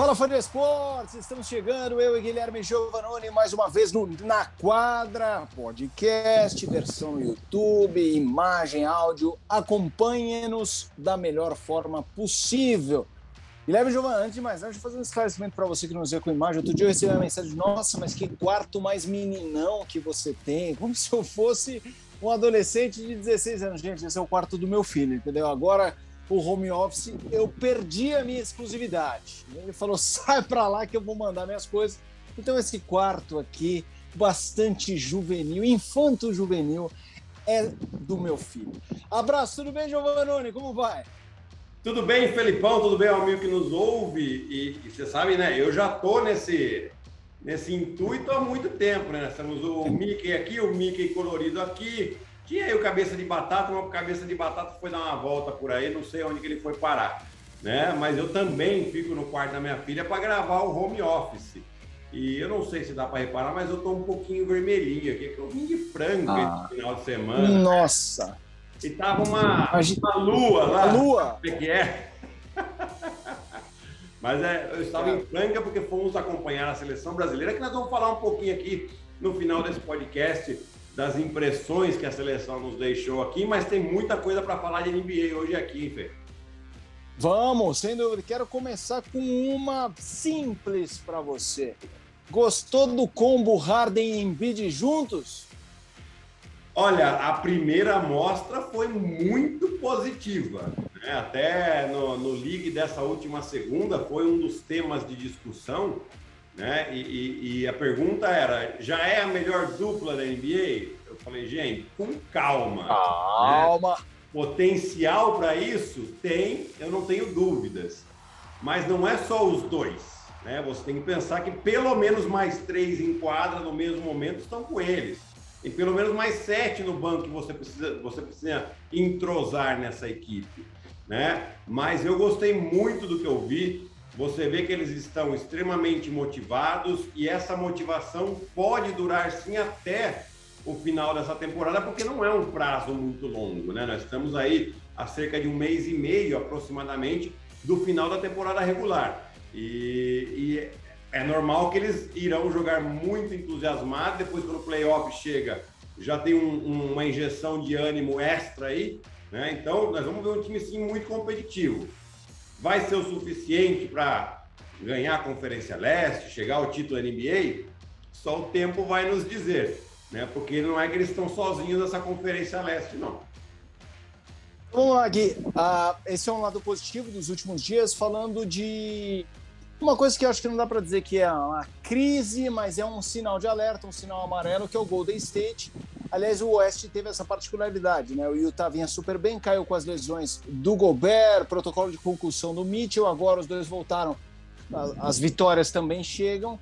Fala, fã esportes! Estamos chegando, eu e Guilherme Giovanoni, mais uma vez no Na Quadra, podcast, versão YouTube, imagem, áudio. Acompanhe-nos da melhor forma possível. Guilherme Giovanni, antes de mais nada, deixa eu fazer um esclarecimento para você que não vê com imagem. Outro dia eu recebi uma mensagem, nossa, mas que quarto mais meninão que você tem, como se eu fosse um adolescente de 16 anos. Gente, esse é o quarto do meu filho, entendeu? Agora o home office, eu perdi a minha exclusividade. Ele falou: sai para lá que eu vou mandar minhas coisas. Então, esse quarto aqui, bastante juvenil, infanto-juvenil, é do meu filho. Abraço, tudo bem, Giovanni? Como vai? Tudo bem, Felipão? Tudo bem, amigo que nos ouve? E, e você sabe, né? Eu já tô nesse, nesse intuito há muito tempo, né? Nós temos o Mickey aqui, o Mickey colorido aqui, tinha aí o cabeça de batata, uma cabeça de batata foi dar uma volta por aí, não sei onde que ele foi parar, né? Mas eu também fico no quarto da minha filha para gravar o home office. E eu não sei se dá para reparar, mas eu tô um pouquinho vermelhinho aqui, que eu vim de frango ah. esse final de semana. Nossa! E tava uma, uma lua lá. A lua! Como é que é? Mas é, eu estava em Franca porque fomos acompanhar a seleção brasileira, que nós vamos falar um pouquinho aqui no final desse podcast das impressões que a seleção nos deixou aqui, mas tem muita coisa para falar de NBA hoje aqui, Fê. Vamos, sem dúvida. Quero começar com uma simples para você. Gostou do combo Harden e Embiid juntos? Olha, a primeira amostra foi muito positiva. Né? Até no, no League dessa última segunda foi um dos temas de discussão né? E, e, e, a pergunta era: já é a melhor dupla da NBA? Eu falei, gente, com calma. Calma. Né? Potencial para isso tem, eu não tenho dúvidas. Mas não é só os dois. Né? Você tem que pensar que pelo menos mais três em quadra no mesmo momento estão com eles. E pelo menos mais sete no banco que você precisa, você precisa entrosar nessa equipe. Né? Mas eu gostei muito do que eu vi. Você vê que eles estão extremamente motivados e essa motivação pode durar sim até o final dessa temporada, porque não é um prazo muito longo, né? Nós estamos aí há cerca de um mês e meio aproximadamente do final da temporada regular. E, e é normal que eles irão jogar muito entusiasmados, depois quando o playoff chega, já tem um, uma injeção de ânimo extra aí, né? Então, nós vamos ver um time sim muito competitivo vai ser o suficiente para ganhar a Conferência Leste, chegar ao título NBA? Só o tempo vai nos dizer, né? Porque não é que eles estão sozinhos nessa Conferência Leste, não. Vamos lá, Gui. Uh, esse é um lado positivo dos últimos dias, falando de uma coisa que eu acho que não dá para dizer que é uma crise, mas é um sinal de alerta, um sinal amarelo, que é o Golden State. Aliás, o Oeste teve essa particularidade, né? O Utah vinha super bem, caiu com as lesões do Gobert, protocolo de concussão do Mitchell, agora os dois voltaram, as vitórias também chegam.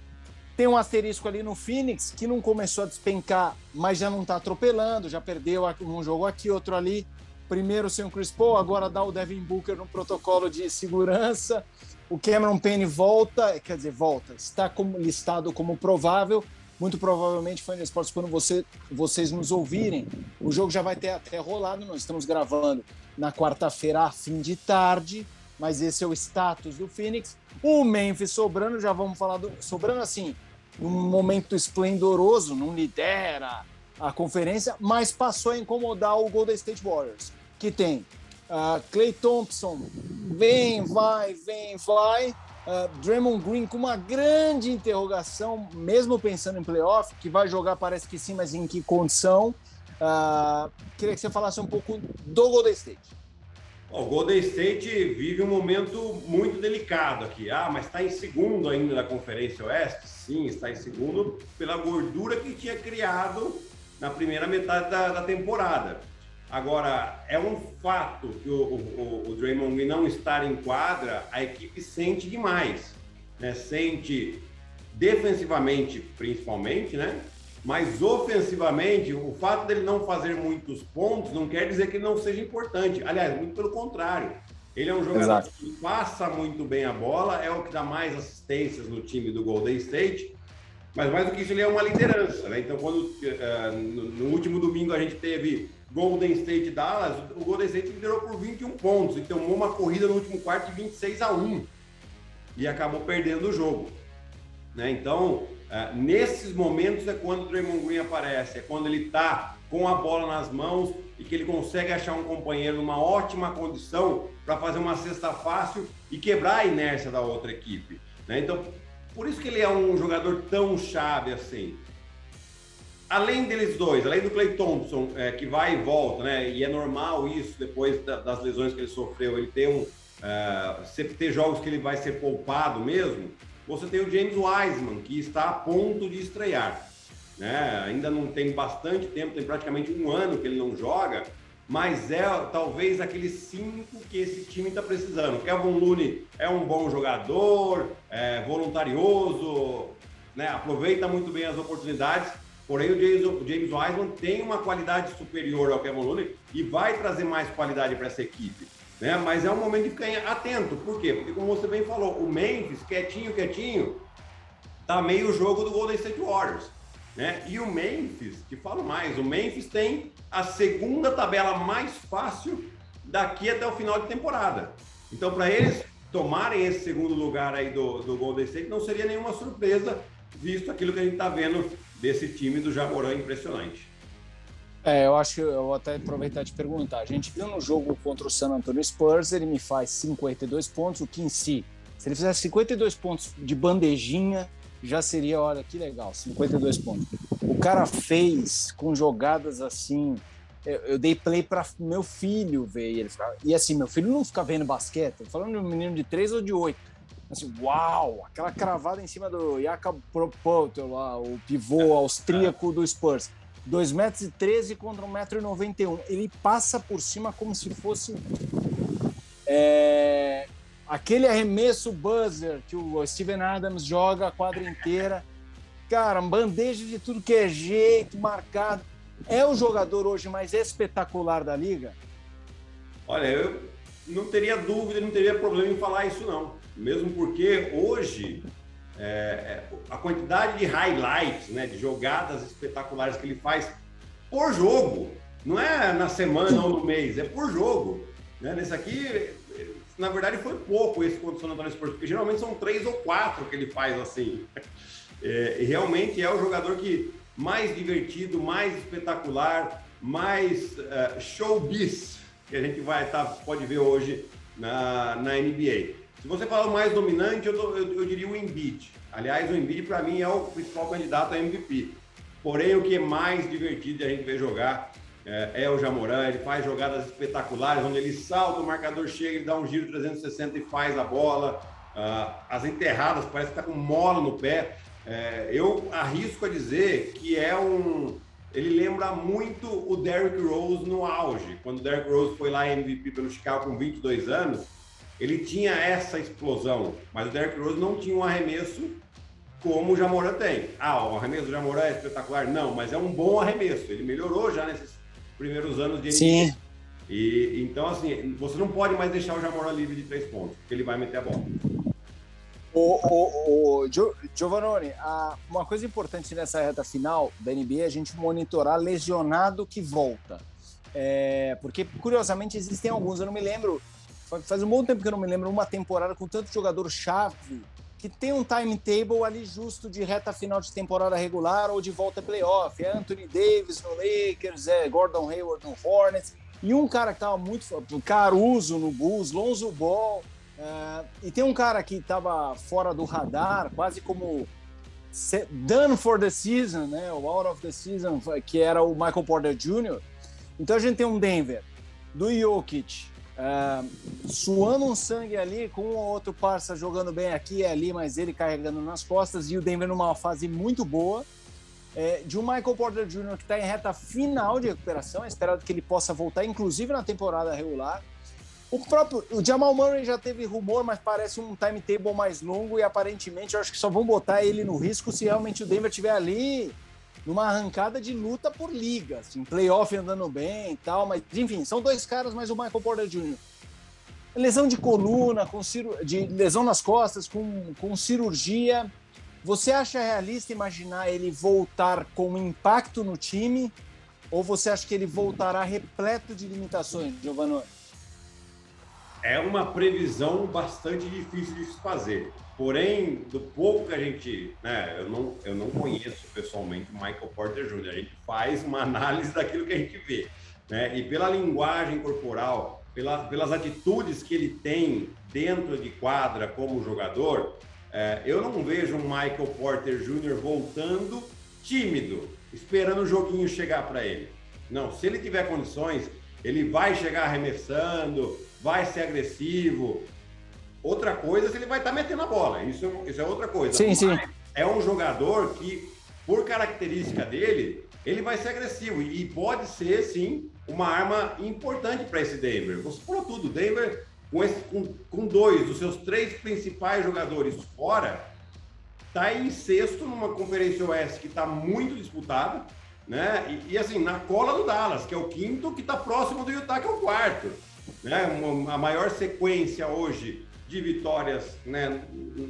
Tem um asterisco ali no Phoenix, que não começou a despencar, mas já não está atropelando, já perdeu um jogo aqui, outro ali. Primeiro sem o Chris Paul, agora dá o Devin Booker no protocolo de segurança. O Cameron Payne volta, quer dizer, volta, está como, listado como provável. Muito provavelmente foi no Esportes quando você, vocês nos ouvirem. O jogo já vai ter até rolado. Nós estamos gravando na quarta-feira, a fim de tarde. Mas esse é o status do Phoenix. O Memphis sobrando, já vamos falar do. Sobrando assim, num momento esplendoroso, não lidera a conferência, mas passou a incomodar o Golden State Warriors, que tem Uh, Clay Thompson vem, vai, vem, vai. Uh, Draymond Green com uma grande interrogação, mesmo pensando em playoff, que vai jogar, parece que sim, mas em que condição? Uh, queria que você falasse um pouco do Golden State. O Golden State vive um momento muito delicado aqui. Ah, mas está em segundo ainda na Conferência Oeste? Sim, está em segundo pela gordura que tinha criado na primeira metade da, da temporada. Agora, é um fato que o, o, o Draymond Green não estar em quadra, a equipe sente demais. Né? Sente defensivamente, principalmente, né? Mas ofensivamente, o fato dele não fazer muitos pontos não quer dizer que ele não seja importante. Aliás, muito pelo contrário. Ele é um jogador Exato. que passa muito bem a bola, é o que dá mais assistências no time do Golden State. Mas mais do que isso, ele é uma liderança. Né? Então, quando uh, no, no último domingo a gente teve Golden State Dallas, o Golden State liderou por 21 pontos e tomou uma corrida no último quarto de 26 a 1. e acabou perdendo o jogo. Né? Então, uh, nesses momentos é quando o Draymond Green aparece, é quando ele está com a bola nas mãos e que ele consegue achar um companheiro numa ótima condição para fazer uma cesta fácil e quebrar a inércia da outra equipe. Né? Então, por isso que ele é um jogador tão chave assim. Além deles dois, além do Clay Thompson, é, que vai e volta, né? E é normal isso depois da, das lesões que ele sofreu, ele ter um. Uh, ter jogos que ele vai ser poupado mesmo. Você tem o James Wiseman, que está a ponto de estrear né? Ainda não tem bastante tempo, tem praticamente um ano que ele não joga, mas é talvez aqueles cinco que esse time está precisando. Kevin Looney é um bom jogador, é voluntarioso, né? aproveita muito bem as oportunidades, porém o James, James Wiseman tem uma qualidade superior ao Kevin Looney e vai trazer mais qualidade para essa equipe. Né? Mas é um momento de ficar atento. Por quê? Porque, como você bem falou, o Memphis, quietinho, quietinho, tá meio jogo do Golden State Warriors. Né? E o Memphis, que falo mais, o Memphis tem a segunda tabela mais fácil daqui até o final de temporada. Então, para eles tomarem esse segundo lugar aí do, do Golden State, não seria nenhuma surpresa, visto aquilo que a gente está vendo desse time do Jamoran impressionante. É, eu acho que eu vou até aproveitar de perguntar. A gente viu no jogo contra o San Antonio Spurs, ele me faz 52 pontos, o que em si, se ele fizesse 52 pontos de bandejinha, já seria, olha que legal, 52 pontos. O cara fez com jogadas assim. Eu, eu dei play para meu filho ver e ele e assim, meu filho não fica vendo basquete, falando de um menino de 3 ou de 8. Assim, uau, aquela cravada em cima do Jakob Propoto lá, o pivô austríaco do Spurs. 2 metros e 13 contra 1,91m. Ele passa por cima como se fosse é, Aquele arremesso buzzer que o Steven Adams joga a quadra inteira. Cara, bandeja de tudo que é jeito, marcado. É o jogador hoje mais espetacular da liga? Olha, eu não teria dúvida, não teria problema em falar isso, não. Mesmo porque hoje é, é, a quantidade de highlights, né, de jogadas espetaculares que ele faz por jogo, não é na semana ou no mês, é por jogo. Né? Nesse aqui, na verdade, foi pouco esse contra o San porque geralmente são três ou quatro que ele faz assim. É, e realmente é o jogador que mais divertido, mais espetacular, mais uh, showbiz que a gente vai tá, pode ver hoje na, na NBA. Se você falar mais dominante, eu, eu, eu diria o Embiid. Aliás, o Embiid para mim é o principal candidato a MVP. Porém, o que é mais divertido de a gente ver jogar é, é o Jamoran, ele faz jogadas espetaculares, onde ele salta, o marcador chega, ele dá um giro 360 e faz a bola. Uh, as enterradas, parece que está com mola no pé. É, eu arrisco a dizer que é um. Ele lembra muito o Derrick Rose no auge. Quando o Derrick Rose foi lá MVP pelo Chicago com 22 anos, ele tinha essa explosão, mas o Derrick Rose não tinha um arremesso como o Jamoran tem. Ah, o arremesso do Jamoran é espetacular? Não, mas é um bom arremesso. Ele melhorou já nesses primeiros anos de NBA. Sim. E, então, assim, você não pode mais deixar o Jamoran livre de três pontos, porque ele vai meter a bola. O, o, o Giovanni, uma coisa importante nessa reta final da NBA é a gente monitorar lesionado que volta. É, porque, curiosamente, existem alguns. Eu não me lembro, faz um bom tempo que eu não me lembro, uma temporada com tanto jogador chave que tem um timetable ali justo de reta final de temporada regular ou de volta playoff. É Anthony Davis no Lakers, é Gordon Hayward no Hornets, e um cara que tava muito. Caruso no Bulls, Lonzo Ball. É, e tem um cara que estava fora do radar, quase como done for the season, né? O out of the season, que era o Michael Porter Jr. Então a gente tem um Denver do Jokic, Uh, suando um sangue ali, com um ou outro parça jogando bem aqui e ali, mas ele carregando nas costas, e o Denver numa fase muito boa. É, de um Michael Porter Jr. que está em reta final de recuperação, é esperado que ele possa voltar, inclusive na temporada regular. O próprio o Jamal Murray já teve rumor, mas parece um timetable mais longo e aparentemente eu acho que só vão botar ele no risco se realmente o Denver estiver ali numa arrancada de luta por liga, assim, playoff andando bem e tal, mas enfim, são dois caras, mas o Michael Porter Jr. Lesão de coluna, com ciru... de lesão nas costas, com, com cirurgia. Você acha realista imaginar ele voltar com impacto no time? Ou você acha que ele voltará repleto de limitações, Giovanni? É uma previsão bastante difícil de se fazer. Porém, do pouco que a gente, né, eu não, eu não conheço pessoalmente o Michael Porter Jr., a gente faz uma análise daquilo que a gente vê, né? E pela linguagem corporal, pela, pelas atitudes que ele tem dentro de quadra como jogador, é, eu não vejo um Michael Porter Jr. voltando tímido, esperando o joguinho chegar para ele. Não, se ele tiver condições, ele vai chegar arremessando, vai ser agressivo. Outra coisa, ele vai estar tá metendo a bola. Isso, isso é outra coisa. Sim, Mas sim. É um jogador que, por característica dele, ele vai ser agressivo e pode ser, sim, uma arma importante para esse Denver. Você falou tudo. Denver, com, esse, com, com dois dos seus três principais jogadores fora, está em sexto numa Conferência Oeste que está muito disputada, né? E, e, assim, na cola do Dallas, que é o quinto, que está próximo do Utah, que é o quarto. Né? Uma, a maior sequência hoje de vitórias né,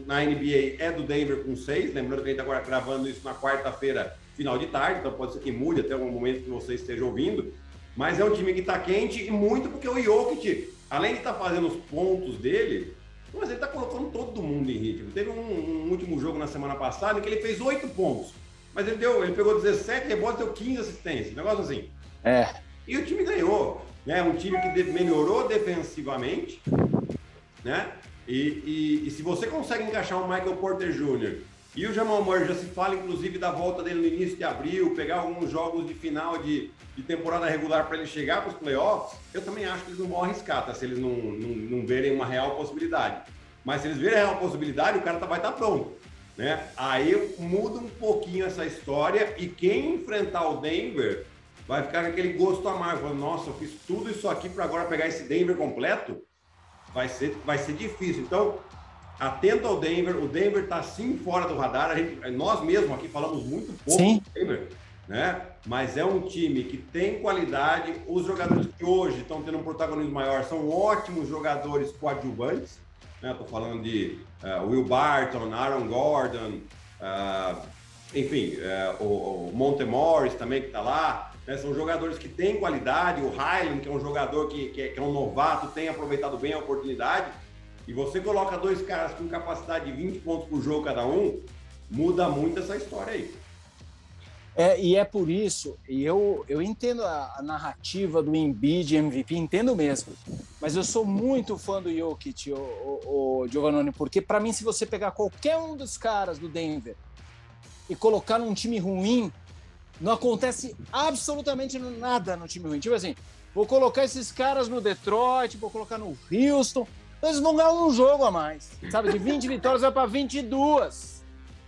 na NBA é do Denver com seis. Lembrando que a gente está agora gravando isso na quarta-feira, final de tarde, então pode ser que mude até o momento que você esteja ouvindo. Mas é um time que está quente e muito porque o Jokic, além de estar tá fazendo os pontos dele, mas ele está colocando todo mundo em ritmo. Teve um, um, último jogo na semana passada em que ele fez oito pontos. Mas ele, deu, ele pegou 17 rebotes e deu 15 assistências. Um negócio assim. É. E o time ganhou. Né? Um time que melhorou defensivamente. Né? E, e, e se você consegue encaixar o Michael Porter Jr. e o Jamal Murray, já se fala inclusive da volta dele no início de abril, pegar alguns jogos de final de, de temporada regular para ele chegar para os playoffs, eu também acho que eles não vão arriscar, tá? Se eles não, não, não verem uma real possibilidade. Mas se eles verem a real possibilidade, o cara tá, vai estar tá pronto. Né? Aí muda um pouquinho essa história e quem enfrentar o Denver vai ficar com aquele gosto amargo. Falando, Nossa, eu fiz tudo isso aqui para agora pegar esse Denver completo. Vai ser, vai ser difícil. Então, atento ao Denver. O Denver está sim fora do radar. Gente, nós mesmos aqui falamos muito pouco sim. do Denver né? Mas é um time que tem qualidade. Os jogadores que hoje estão tendo um protagonismo maior são ótimos jogadores coadjuvantes. Né? Estou falando de uh, Will Barton, Aaron Gordon, uh, enfim, uh, o, o Monte Morris também que está lá. Né? São jogadores que têm qualidade. O Highland, que é um jogador que, que, é, que é um novato, tem aproveitado bem a oportunidade. E você coloca dois caras com capacidade de 20 pontos por jogo cada um, muda muito essa história aí. É, e é por isso, e eu, eu entendo a, a narrativa do Embiid MVP, entendo mesmo. Mas eu sou muito fã do Jokic, o, o, o Giovannone, porque para mim, se você pegar qualquer um dos caras do Denver e colocar num time ruim, não acontece absolutamente nada no time ruim. Tipo assim, vou colocar esses caras no Detroit, vou colocar no Houston, eles vão ganhar um jogo a mais. Sabe, de 20 vitórias vai para 22.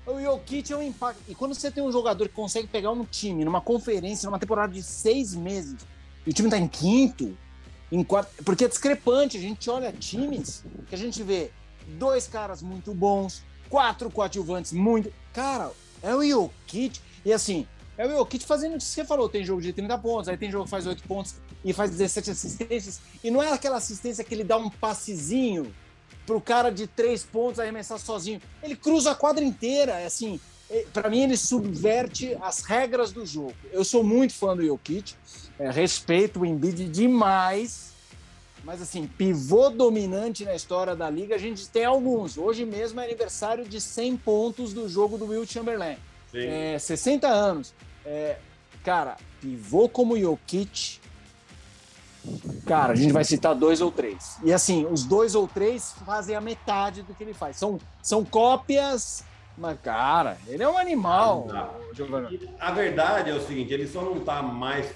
O Jokic é um impacto. E quando você tem um jogador que consegue pegar um time numa conferência, numa temporada de seis meses, e o time tá em quinto, em quarto. Porque é discrepante. A gente olha times que a gente vê dois caras muito bons, quatro coadjuvantes muito. Cara, é o Jokic. E assim, é o Jokic fazendo o que você falou. Tem jogo de 30 pontos, aí tem jogo que faz 8 pontos e faz 17 assistências. E não é aquela assistência que ele dá um passezinho para o cara de três pontos arremessar sozinho. Ele cruza a quadra inteira, é assim. Para mim, ele subverte as regras do jogo. Eu sou muito fã do Jokic, é, respeito o Embiid demais, mas assim, pivô dominante na história da liga, a gente tem alguns. Hoje mesmo é aniversário de 100 pontos do jogo do Will Chamberlain. É, 60 anos. É, cara, pivô como Jokic Cara, a gente vai citar dois ou três. E assim, os dois ou três fazem a metade do que ele faz. São, são cópias, mas, cara, ele é um animal. Ah, a verdade é o seguinte: ele só não tá mais.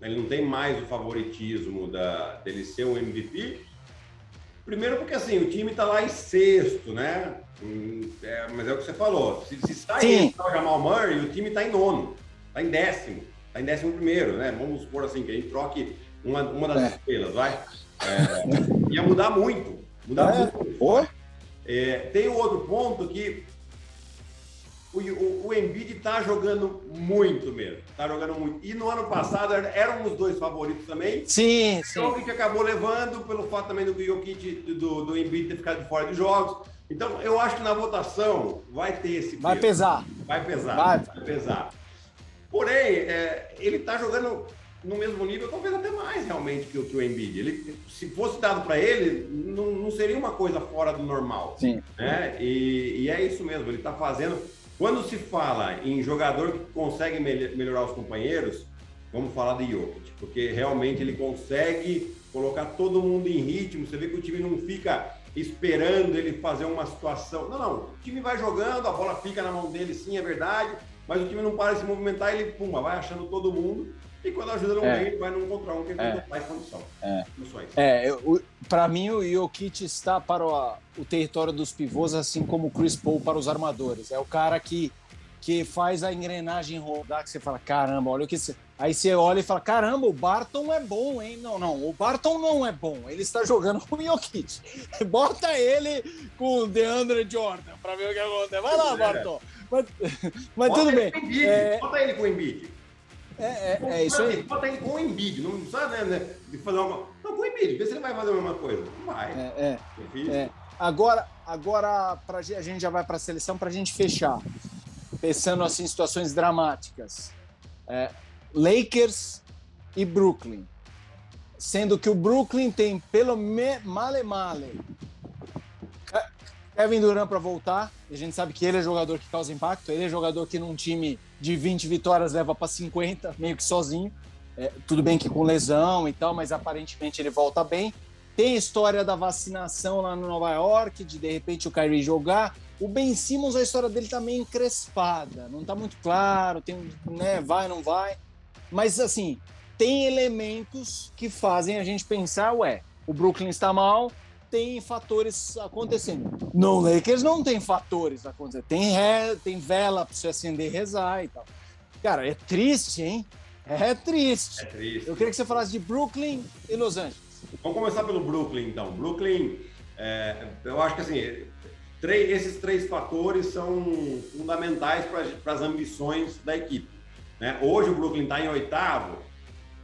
Ele não tem mais o favoritismo da, dele ser um MVP. Primeiro porque assim, o time tá lá em sexto, né? Hum, é, mas é o que você falou. Se, se sair o Jamal Murray, o time tá em nono, tá em décimo, tá em décimo primeiro, né? Vamos supor assim, que a gente troque uma, uma das é. estrelas, vai. É, ia mudar muito. Mudar é. muito. É, tem um outro ponto que o, o, o Embiid está jogando muito mesmo. Está jogando muito. E no ano passado eram os dois favoritos também. Sim, sim. O que acabou levando pelo fato também do Jokic, do, do Embiid ter ficado de fora dos jogos. Então, eu acho que na votação vai ter esse Vai pesar. Vai pesar. Vai, vai pesar. Porém, é, ele está jogando no mesmo nível, talvez até mais realmente que o, que o Embiid. Ele, se fosse dado para ele, não, não, seria uma coisa fora do normal. Sim. Né? E, e é isso mesmo, ele está fazendo. Quando se fala em jogador que consegue melhorar os companheiros, vamos falar de Jokic, porque realmente ele consegue colocar todo mundo em ritmo. Você vê que o time não fica esperando ele fazer uma situação. Não, não. O time vai jogando, a bola fica na mão dele, sim, é verdade, mas o time não para de se movimentar, ele puma, vai achando todo mundo. E quando a ajuda não é. vem, ele vai num contra um que ele é. mais condição. É, é para mim, o Jokic está para o, o território dos pivôs, assim como o Chris Paul para os armadores. É o cara que que faz a engrenagem rodar, que você fala, caramba, olha o que você... Aí você olha e fala, caramba, o Barton é bom, hein? Não, não, o Barton não é bom, ele está jogando com o Jokic. Bota ele com o DeAndre Jordan para ver o que acontece. Vai lá, é. Barton. Mas, mas tudo bem. É... Bota ele com o Embiid. É, é, é isso aí. Bota ele com o Embiid, não precisa né, né, de fazer uma... Não, com o Embiid, vê se ele vai fazer a mesma coisa. Não vai. É, é, é. Agora, agora pra, a gente já vai para a seleção para a gente fechar pensando assim situações dramáticas. É, Lakers e Brooklyn. Sendo que o Brooklyn tem pelo me, male male Kevin Durant para voltar. A gente sabe que ele é jogador que causa impacto. Ele é jogador que num time de 20 vitórias leva para 50, meio que sozinho. É, tudo bem que com lesão e tal, mas aparentemente ele volta bem. Tem a história da vacinação lá no Nova York, de de repente o Kyrie jogar. O Ben Simmons, a história dele tá meio encrespada, não tá muito claro, tem, né, vai, não vai. Mas, assim, tem elementos que fazem a gente pensar, ué, o Brooklyn está mal, tem fatores acontecendo. No Lakers não tem fatores acontecendo, tem, re, tem vela para você acender e rezar e tal. Cara, é triste, hein? É triste. É triste. Eu queria que você falasse de Brooklyn e Los Angeles. Vamos começar pelo Brooklyn, então. Brooklyn, é, eu acho que assim, Três, esses três fatores são fundamentais para as ambições da equipe. Né? Hoje o Brooklyn está em oitavo,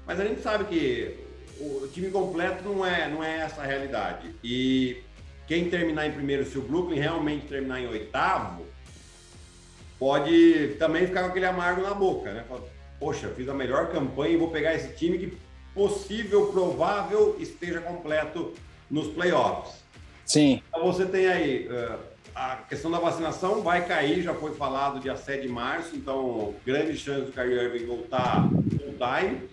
mas a gente sabe que o time completo não é, não é essa a realidade. E quem terminar em primeiro, se o Brooklyn realmente terminar em oitavo, pode também ficar com aquele amargo na boca, né? Poxa, fiz a melhor campanha e vou pegar esse time que possível, provável esteja completo nos playoffs. Sim. Então você tem aí uh, a questão da vacinação vai cair, já foi falado dia 7 de março, então grande chance do Kyrie Irving voltar full time.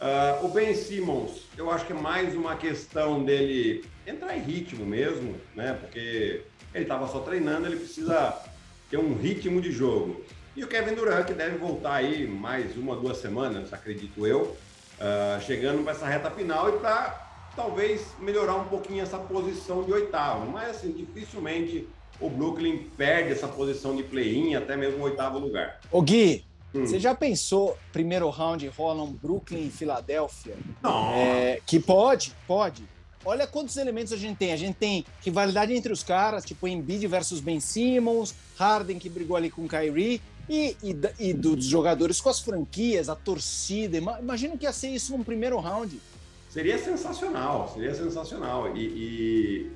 Uh, o Ben Simmons, eu acho que é mais uma questão dele entrar em ritmo mesmo, né? Porque ele estava só treinando, ele precisa ter um ritmo de jogo. E o Kevin Durant, que deve voltar aí mais uma, duas semanas, acredito eu, uh, chegando para essa reta final e para talvez melhorar um pouquinho essa posição de oitavo. Mas, assim, dificilmente o Brooklyn perde essa posição de play-in, até mesmo o oitavo lugar. Ô Gui, hum. você já pensou, primeiro round rola um Brooklyn e Filadélfia? Não. É, que pode, pode. Olha quantos elementos a gente tem. A gente tem rivalidade entre os caras, tipo Embiid versus Ben Simmons, Harden que brigou ali com Kyrie, e, e, e dos jogadores com as franquias, a torcida. Imagina que ia ser isso num primeiro round. Seria sensacional, seria sensacional. E, e,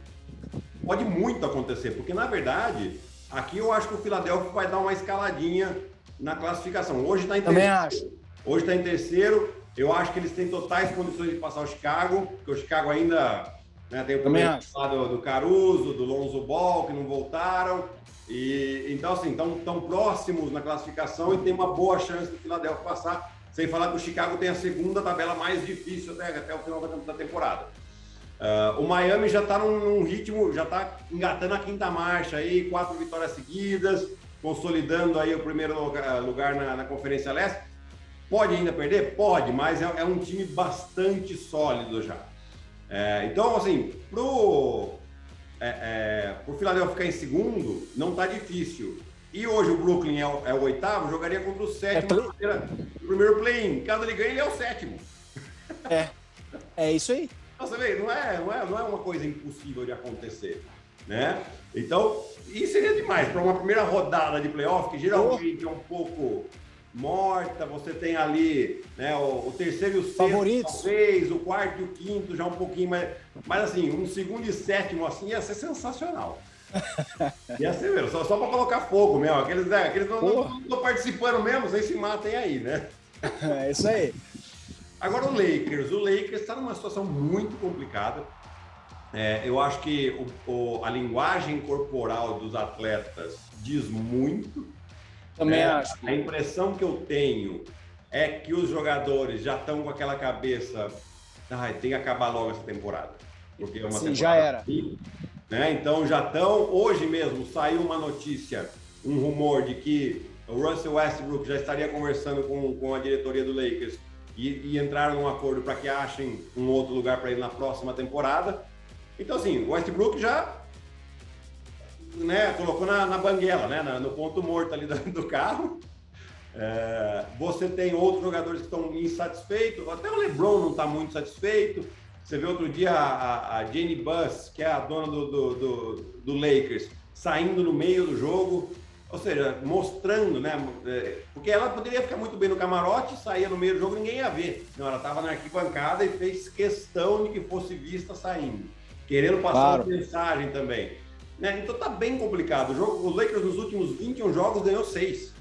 pode muito acontecer, porque na verdade, aqui eu acho que o Philadelphia vai dar uma escaladinha na classificação. Hoje está em Também terceiro. acho. Hoje está em terceiro. Eu acho que eles têm totais condições de passar o Chicago, porque o Chicago ainda né, tem o problema do, do Caruso, do Lonzo Ball, que não voltaram. E, então, assim, estão tão próximos na classificação e tem uma boa chance do Philadelphia passar. Sem falar que o Chicago tem a segunda tabela mais difícil até, até o final da, da temporada. Uh, o Miami já está num, num, ritmo, já está engatando a quinta marcha aí, quatro vitórias seguidas, consolidando aí o primeiro lugar, lugar na, na, Conferência Leste. Pode ainda perder? Pode, mas é, é um time bastante sólido já. É, então, assim, pro, é, é, pro Philadelphia ficar em segundo, não está difícil. E hoje o Brooklyn é o, é o oitavo, jogaria contra o sétimo é no primeiro play-in. Caso ele ganhe, ele é o sétimo. É, é isso aí. Então, você vê, não é, não, é, não é uma coisa impossível de acontecer. Né? Então, isso seria demais para uma primeira rodada de playoff, que geralmente oh. é um pouco morta, você tem ali né, o, o terceiro e o sexto, Favoritos. talvez, o quarto e o quinto já um pouquinho mais. Mas assim, um segundo e sétimo assim ia ser sensacional. Ia ser mesmo, só, só para colocar fogo mesmo. Aqueles, né, aqueles não estão participando mesmo, vocês se matem aí, né? É isso aí. Agora o Lakers, o Lakers está numa situação muito complicada. É, eu acho que o, o, a linguagem corporal dos atletas diz muito. Também é, acho. A impressão que eu tenho é que os jogadores já estão com aquela cabeça, ah, tem que acabar logo essa temporada. Porque é uma Sim, já era. Né? Então já estão, hoje mesmo saiu uma notícia, um rumor de que o Russell Westbrook já estaria conversando com, com a diretoria do Lakers e, e entraram num acordo para que achem um outro lugar para ele na próxima temporada. Então, assim, o Westbrook já né, colocou na, na banguela, né, no ponto morto ali do, do carro. É, você tem outros jogadores que estão insatisfeitos, até o LeBron não está muito satisfeito. Você vê outro dia a, a Jenny Buss, que é a dona do, do, do, do Lakers, saindo no meio do jogo, ou seja, mostrando, né? É, porque ela poderia ficar muito bem no camarote, saía no meio do jogo ninguém ia ver. Não, ela estava na arquibancada e fez questão de que fosse vista saindo, querendo passar claro. uma mensagem também. Né? Então tá bem complicado. O, jogo, o Lakers nos últimos 21 jogos ganhou 6.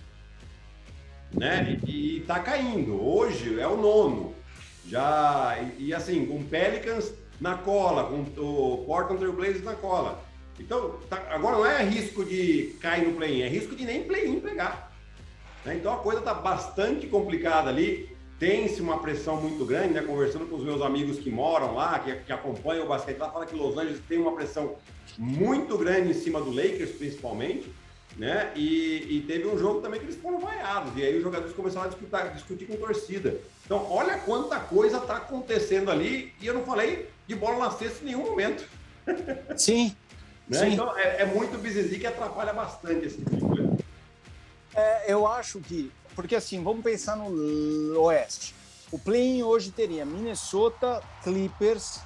Né? E, e tá caindo. Hoje é o nono. Já, e, e assim, com o Pelicans na cola, com o Portland Trail Blazers na cola. Então, tá, agora não é risco de cair no play-in, é risco de nem play-in pegar. Né? Então a coisa está bastante complicada ali. Tem-se uma pressão muito grande, né? Conversando com os meus amigos que moram lá, que, que acompanham o basquete lá, fala que Los Angeles tem uma pressão muito grande em cima do Lakers, principalmente. Né? E, e, teve um jogo também que eles foram vaiados, e aí os jogadores começaram a disputar, discutir com torcida. Então, olha quanta coisa está acontecendo ali, e eu não falei de bola na cesta em nenhum momento. Sim, né? Então é, é muito business que atrapalha bastante esse tipo de coisa. É, eu acho que, porque assim, vamos pensar no Oeste. O play hoje teria Minnesota, Clippers,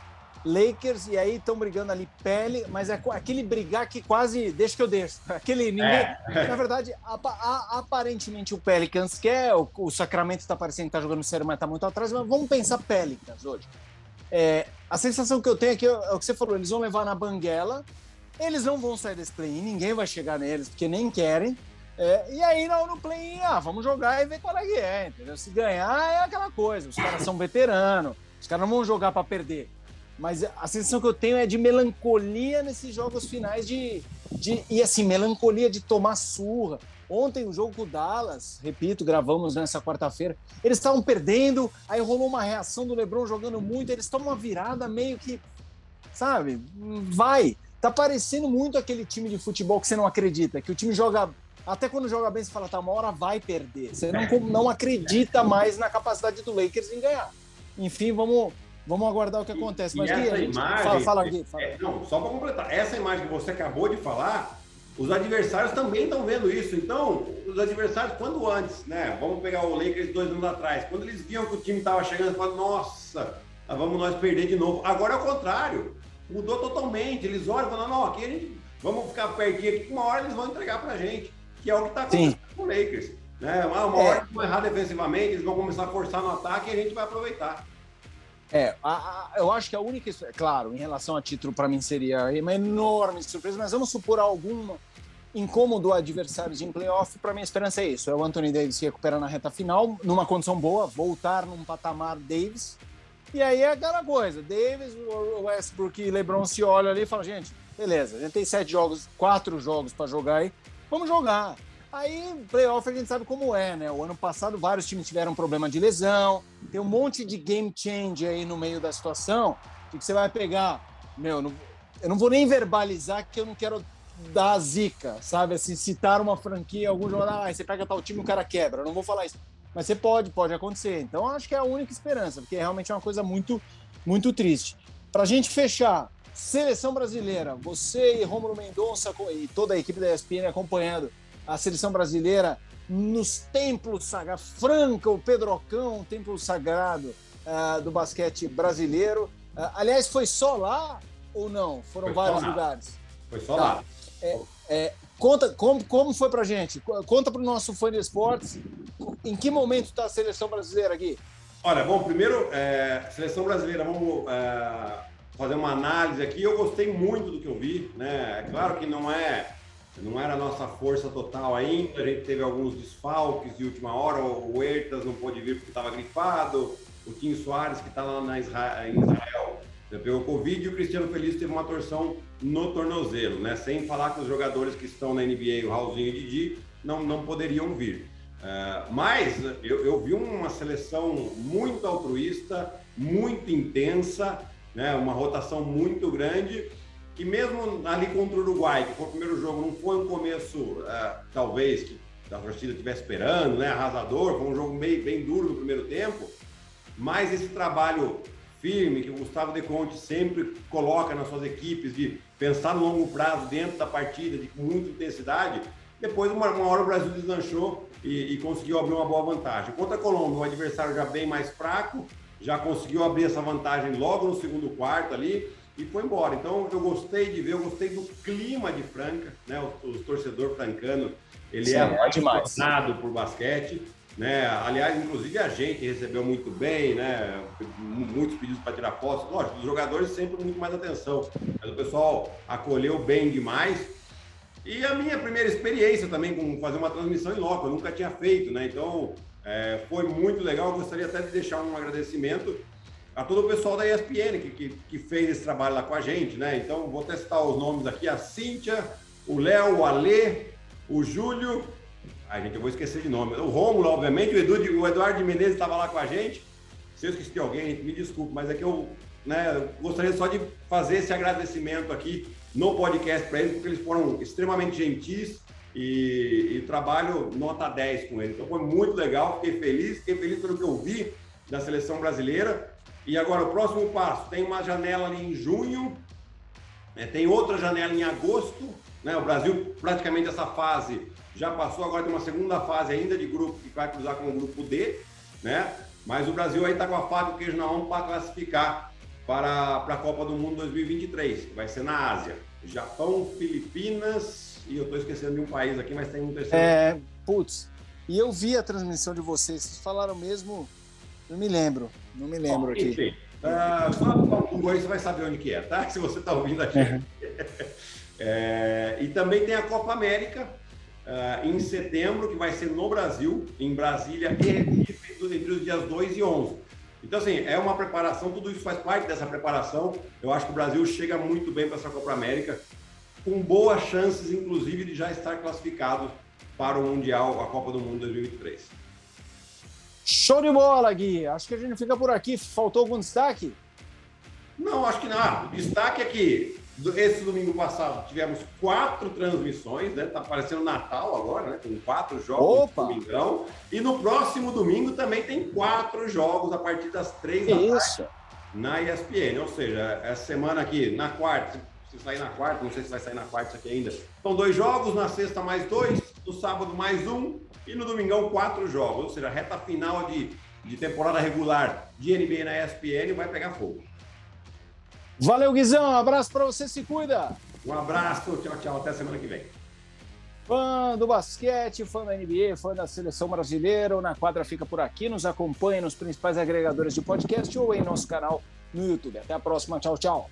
Lakers, e aí estão brigando ali pele, mas é aquele brigar que quase deixa que eu deixo. Aquele ninguém. É. Na verdade, a, a, aparentemente o Pelicans quer, o, o Sacramento está parecendo que está jogando sério, mas está muito atrás, mas vamos pensar Pelicans hoje. É, a sensação que eu tenho é que é o que você falou, eles vão levar na banguela eles não vão sair desse play-in, ninguém vai chegar neles, porque nem querem. É, e aí no, no play-in, ah, vamos jogar e ver qual é que é, entendeu? Se ganhar é aquela coisa, os caras são veteranos, os caras não vão jogar para perder. Mas a sensação que eu tenho é de melancolia nesses jogos finais de, de e assim, melancolia de tomar surra. Ontem o jogo com o Dallas, repito, gravamos nessa quarta-feira, eles estavam perdendo, aí rolou uma reação do LeBron jogando muito, eles tomam uma virada meio que, sabe, vai. Tá parecendo muito aquele time de futebol que você não acredita, que o time joga. Até quando joga bem, você fala, tá, uma hora vai perder. Você não, não acredita mais na capacidade do Lakers em ganhar. Enfim, vamos, vamos aguardar o que acontece. Mas, essa Gui, imagem, fala, fala, Gui, fala. É, não, só para completar, essa imagem que você acabou de falar, os adversários também estão vendo isso. Então, os adversários, quando antes, né? Vamos pegar o Lakers dois anos atrás, quando eles viam que o time estava chegando, falaram, nossa, vamos nós perder de novo. Agora é o contrário mudou totalmente. Eles olham e falam, não, aqui a gente, vamos ficar pertinho aqui, que uma hora eles vão entregar pra gente, que é o que está acontecendo com o Lakers. Né? Uma, uma é. hora eles vão errar defensivamente, eles vão começar a forçar no ataque e a gente vai aproveitar. É, a, a, eu acho que a única, claro, em relação a título, para mim seria uma enorme surpresa, mas vamos supor algum incômodo adversário em playoff, para mim a esperança é isso: é o Anthony Davis se recuperar na reta final, numa condição boa, voltar num patamar Davis, e aí é aquela coisa, Davis, Westbrook e LeBron se olham ali e falam, gente, beleza, a gente tem sete jogos, quatro jogos para jogar aí, vamos jogar. Aí, playoff a gente sabe como é, né? O ano passado vários times tiveram problema de lesão, tem um monte de game change aí no meio da situação, que você vai pegar, meu, não, eu não vou nem verbalizar que eu não quero dar zica, sabe? Assim, citar uma franquia, algum jogador, ah, você pega tal time o cara quebra, eu não vou falar isso. Mas você pode, pode acontecer. Então acho que é a única esperança, porque realmente é uma coisa muito, muito triste. Para a gente fechar, seleção brasileira, você e Romulo Mendonça e toda a equipe da ESPN acompanhando a seleção brasileira nos templos sagrados, Franca, o Pedrocão, o templo sagrado uh, do basquete brasileiro. Uh, aliás, foi só lá ou não? Foram foi vários lugares. Foi só tá. lá. É, é, Conta como, como foi pra gente. Conta pro nosso fã de esportes. Em que momento está a seleção brasileira aqui? Olha, bom, primeiro, é, seleção brasileira, vamos é, fazer uma análise aqui. Eu gostei muito do que eu vi, né? É claro que não é não era a nossa força total ainda, a gente teve alguns desfalques de última hora, o Huertas não pôde vir porque estava gripado, o Tim Soares, que está lá na Israel, em Israel, pegou Covid, e o Cristiano Feliz teve uma torção no tornozelo, né? Sem falar que os jogadores que estão na NBA, o Raulzinho e o Didi, não, não poderiam vir. Uh, mas eu, eu, vi uma seleção muito altruísta, muito intensa, né? uma rotação muito grande, que mesmo ali contra o Uruguai, que foi o primeiro jogo, não foi um começo, uh, talvez, que a torcida estivesse esperando, né? arrasador, foi um jogo bem, bem duro no primeiro tempo, mas esse trabalho firme que o Gustavo De Conte sempre coloca nas suas equipes de pensar no longo prazo dentro da partida, de muita intensidade, depois uma, uma hora o Brasil deslanchou e, e, conseguiu abrir uma boa vantagem. Contra a Colômbia, o adversário já bem mais fraco, já conseguiu abrir essa vantagem logo no segundo quarto ali e foi embora. Então eu gostei de ver, eu gostei do clima de Franca, né? O, o torcedor francano, ele Sim, é, é apaixonado por basquete. Né? Aliás, inclusive a gente recebeu muito bem, né? Muitos pedidos para tirar fotos. Lógico, os jogadores sempre muito mais atenção, mas o pessoal acolheu bem demais. E a minha primeira experiência também com fazer uma transmissão em loco, eu nunca tinha feito, né? Então é, foi muito legal. Eu gostaria até de deixar um agradecimento a todo o pessoal da ESPN que, que, que fez esse trabalho lá com a gente, né? Então vou testar os nomes aqui: a Cíntia, o Léo, o Alê, o Júlio Ai, gente, eu vou esquecer de nome. O Rômulo, obviamente, o, Edu, o Eduardo Menezes estava lá com a gente. Se eu esqueci de alguém, me desculpe, mas é que eu né, gostaria só de fazer esse agradecimento aqui no podcast para eles, porque eles foram extremamente gentis e, e, trabalho nota 10 com eles. Então foi muito legal, fiquei feliz, fiquei feliz pelo que eu vi da seleção brasileira. E agora o próximo passo, tem uma janela ali em junho, né, tem outra janela em agosto, né? O Brasil praticamente essa fase já passou, agora tem uma segunda fase ainda de grupo que vai cruzar com o grupo D, né? Mas o Brasil aí está com a faca do queijo na mão para classificar para, para a Copa do Mundo 2023, que vai ser na Ásia. Japão, Filipinas e eu estou esquecendo de um país aqui, mas tem um terceiro. É, putz. E eu vi a transmissão de vocês, vocês falaram mesmo, não me lembro, não me lembro aqui. Enfim, uh, só um Google aí você vai saber onde que é, tá? Se você está ouvindo aqui. Uhum. é, e também tem a Copa América, uh, em setembro, que vai ser no Brasil, em Brasília e Recife, entre os dias 2 e 11. Então, assim, é uma preparação, tudo isso faz parte dessa preparação. Eu acho que o Brasil chega muito bem para essa Copa América, com boas chances, inclusive, de já estar classificado para o Mundial, a Copa do Mundo 2023. Show de bola, Gui. Acho que a gente fica por aqui. Faltou algum destaque? Não, acho que não. O destaque é que esse domingo passado tivemos quatro transmissões, né? Tá parecendo Natal agora, né? Com quatro jogos Opa. no domingão. E no próximo domingo também tem quatro jogos a partir das três da Isso. tarde na ESPN. Ou seja, essa semana aqui, na quarta, se sair na quarta, não sei se vai sair na quarta isso aqui ainda. São dois jogos, na sexta mais dois, no sábado mais um e no domingão quatro jogos. Ou seja, reta final de, de temporada regular de NBA na ESPN vai pegar fogo. Valeu, Guizão. Um abraço para você, se cuida. Um abraço, tchau, tchau. Até semana que vem. Fã do basquete, fã da NBA, fã da seleção brasileira, ou na quadra fica por aqui. Nos acompanhe nos principais agregadores de podcast ou em nosso canal no YouTube. Até a próxima. Tchau, tchau.